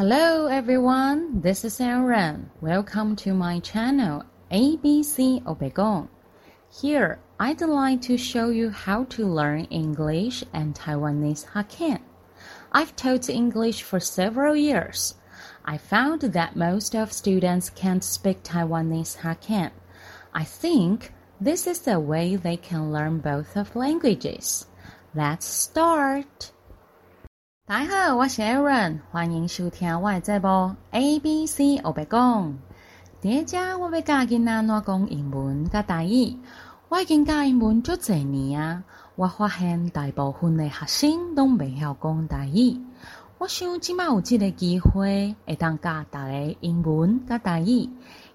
Hello everyone, this is Aaron. Welcome to my channel ABC Obegon. Here, I'd like to show you how to learn English and Taiwanese Hokkien. I've taught English for several years. I found that most of students can't speak Taiwanese Hokkien. I think this is a way they can learn both of languages. Let's start. 大家好，我是 Aaron，欢迎收听我的节目 A B C 欧白讲。第一节我要教囡仔怎讲英文甲台语。我已经教英文足侪年啊，我发现大部分的学生都未晓讲台语。我想即摆有即个机会，会当教大家英文甲台语，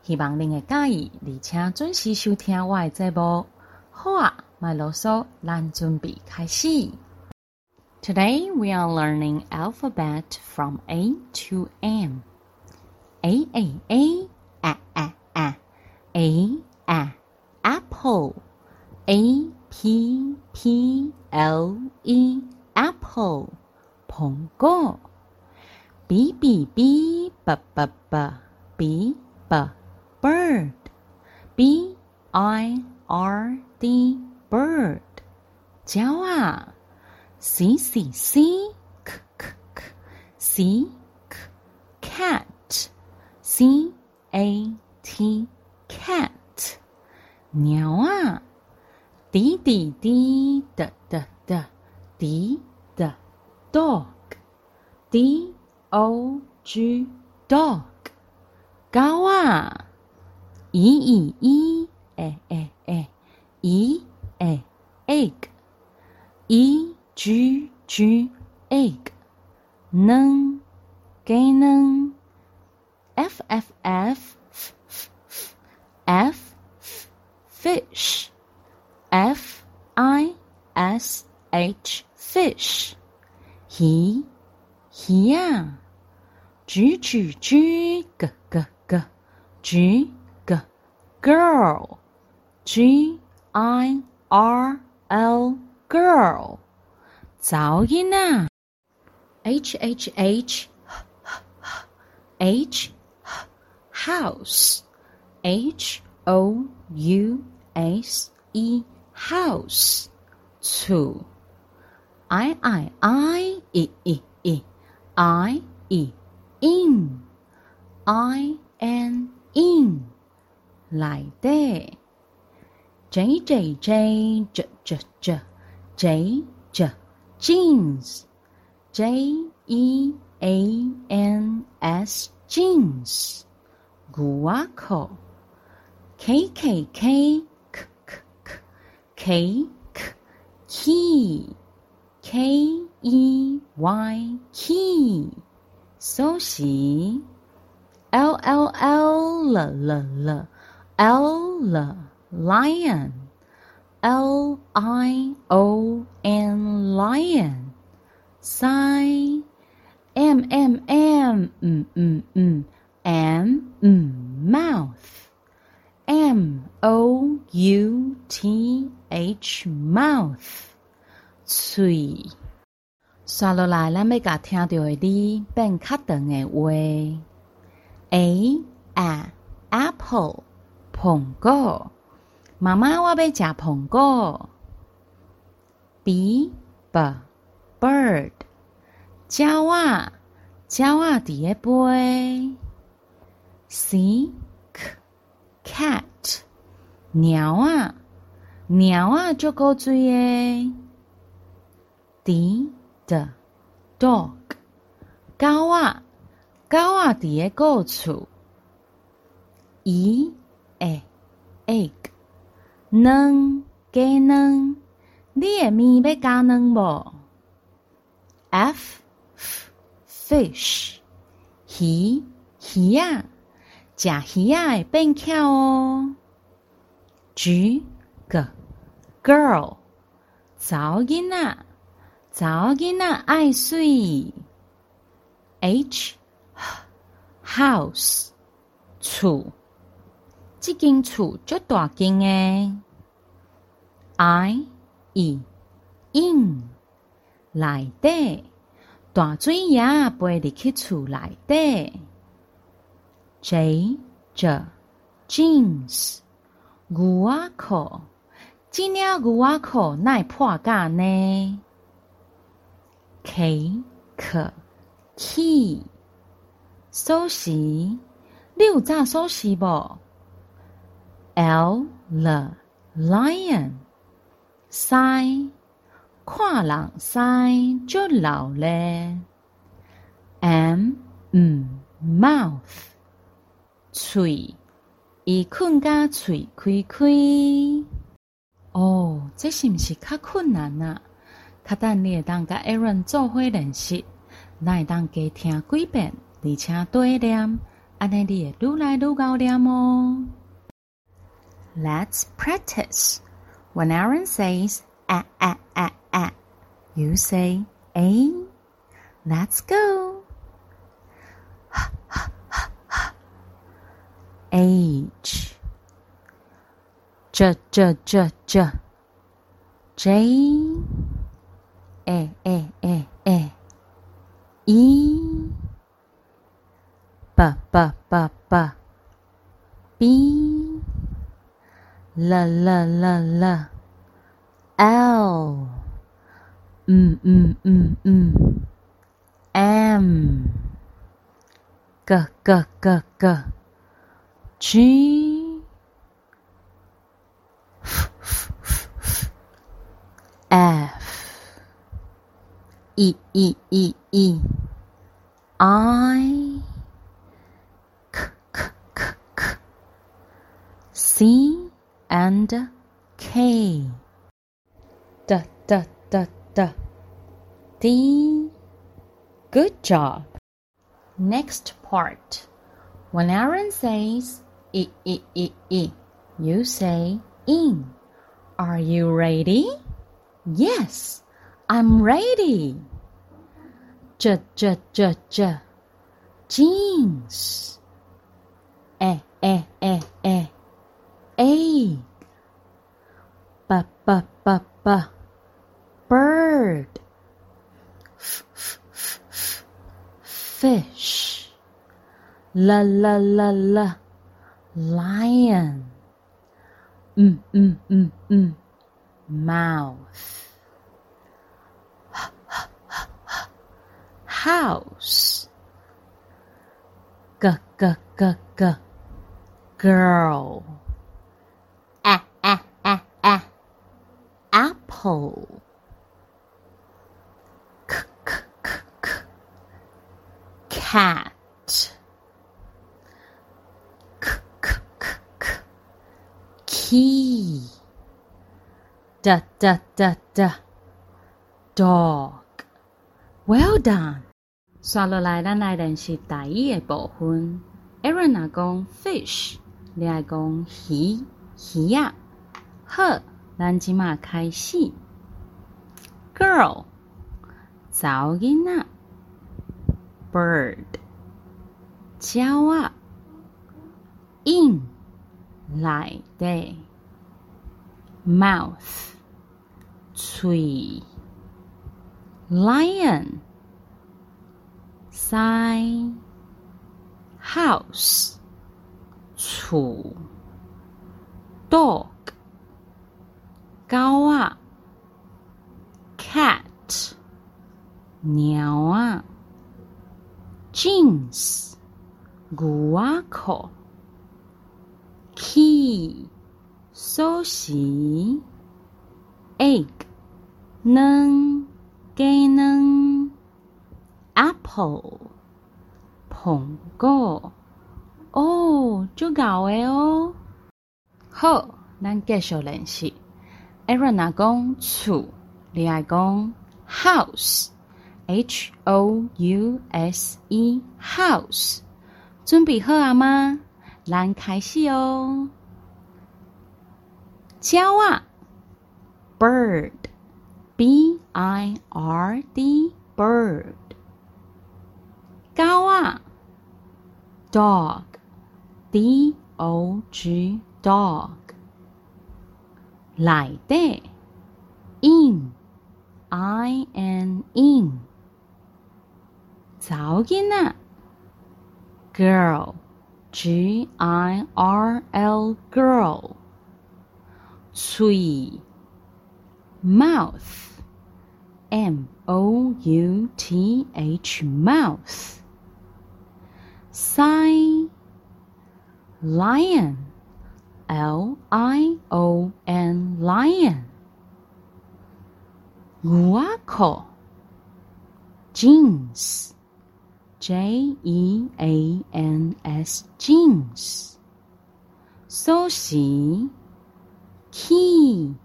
希望恁会介意，而且准时收听我的节目。好啊，卖啰嗦，咱准备开始。Today we are learning alphabet from A to M. A A A A A A A A apple. A P P L E apple. 苹果。B B B B B B B B bird. B I R D bird. 鸟啊 ccccccck cat c a t cat 鸟啊 d d d d d d d D，Dog，D o g dog 高啊 e e e e e e e e e e e e g g egg nâng. Cái nâng. F f f. F. F fish. F i s h. Fish. Hí girl. G i r l. Girl. 噪音啊！H h h h house. H o u s e house. Two. I i i e e e i e in. I n in. 嚟的 j j j j j j j jeans, J E A N S, jeans. Guaco, K K K K K K. Key, K E Y key. Soshi, L L L L. L L lion. L I O N lion 腮 M M M 嗯嗯嗯 M 嗯 mouth M O U T H mouth 喙。刷落来，咱要甲听到的字变较长的话：A A apple 苹果。 妈妈，我要食苹果。B B bird 鸟啊，鸟啊伫咧飞。C C cat 猫啊，猫啊足够水诶。D D dog 狗啊，狗啊伫咧过厝。E A egg 卵加卵，你诶面要加卵无？F fish 鱼鱼啊，食鱼啊会变巧哦。G girl 查囡仔，查囡仔爱水。H house 厝，即间厝足大间诶。I E in 内底大水也飞入去厝内底。J J jeans 牛仔裤，这领牛仔裤奈破甲呢？K K key 锁匙，你有炸锁匙无？L L lion 狮，看人狮足老咧。M 嗯 mouth 嘴。伊困甲嘴开开，哦，这是毋是较困难啊？较等你会当甲 Aaron 做伙练习，咱会当加听几遍，而且多念，安尼你会愈来愈高念哦。Let's practice. When Aaron says "ah ah ah ah," you say "a." Let's go. Age J J J J. J. A A A A E. B B B B B L L L L L. M M M M M. G G G G. G. F. F F F E E E. I K K K K C and K D D D D D Good job. Next part. When Aaron says I, I, I, I. You say in. Are you ready? Yes, I'm ready. J, j, j, j. Jeans. E, e, e, e. Egg. B, b, b. Bird. F. Fish. La, la, la, la lion. Mm, mm, mm, mm. Mouth. House. G, g, g, g. Girl. A, a, a, a Apple. K, k, k, k. Cat. key da da da da dog well done 刷落来，咱来练习第一个部分。Aaron 啊讲 fish，你爱讲鱼鱼啊。好， 咱即马开始。Girl，早囡仔。Bird，鸟啊。In。来的 mouth 嘴 lion 腮 house 厝 door. 狗啊。Cat 鸟啊。Jeans 牛仔裤 key 锁匙 egg 卵鸡卵 apple 苹果哦，就搞诶哦。好，咱继续练习。Aaron 阿讲厝，你爱讲 house，H O U S E house。准备好啊吗？咱开始哦。鸟啊，bird，b i r d，bird。狗啊，dog，d o g，dog。like. In, I and in. girl, G I R L girl. mouth M O U T H mouth. Lion. L I O N lion. Guaco jeans. J E A N S jeans. Soshi key.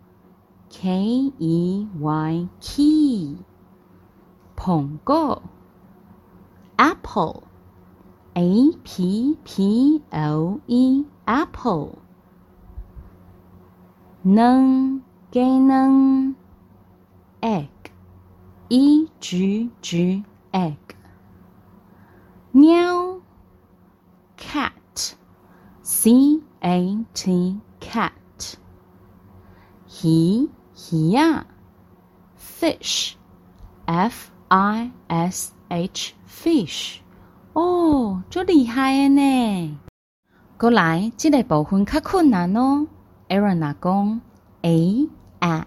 K E Y key. Pongo apple. A P P L E apple. 能给能，egg E G G egg。喵，cat, c a t cat。鱼鱼呀，fish, f i s h fish。哦，足厉害诶呢！过来，这个部分较困难哦。Aaron 阿讲 a a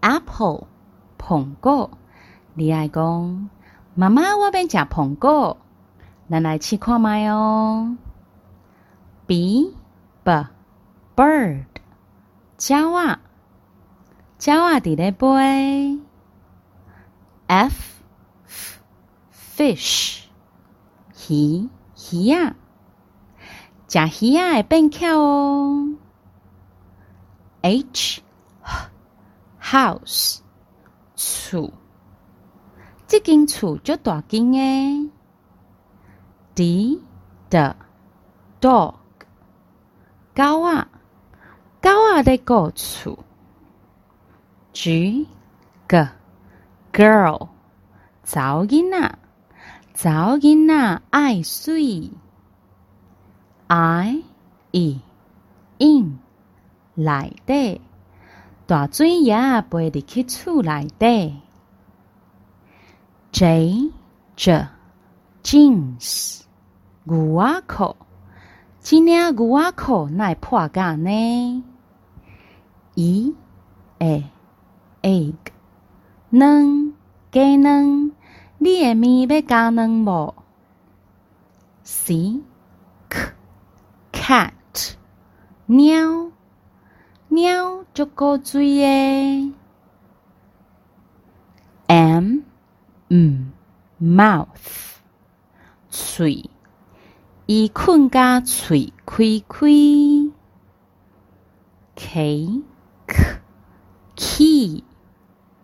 apple 苹果，你爱讲妈妈，我要食苹果。咱来试看卖哦。B b bird 鸟啊，鸟啊伫咧飞。F fish 鱼鱼啊，食鱼啊会变巧哦。H house 厝，这间厝就大间诶。D 的 dog 狗啊，狗啊在过厝。G g girl 早囡仔，早囡仔爱水。I e in 内底，大水也飞入去厝内底。J j jeans 牛仔裤，今领牛仔裤奈破甲呢？E A egg 卵鸡卵，你的面要加卵无？C c cat 猫猫足够水诶。M 嗯 mouth 喙。伊困甲嘴开开，K K key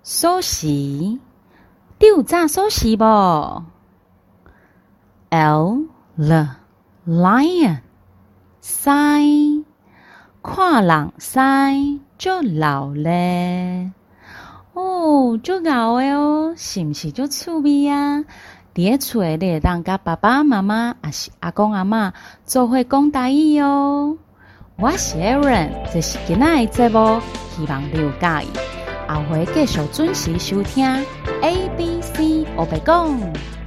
锁匙，你有炸锁匙无？L L lion 腮，看人腮足老咧，哦，足老诶哦，是毋是足趣味啊？伫厝诶，你会当甲爸爸妈妈也是阿公阿嬷做伙讲台语哦。我是 Aaron，这是今仔诶节目，希望你有介意。后回继续准时收听 A B C 我白讲。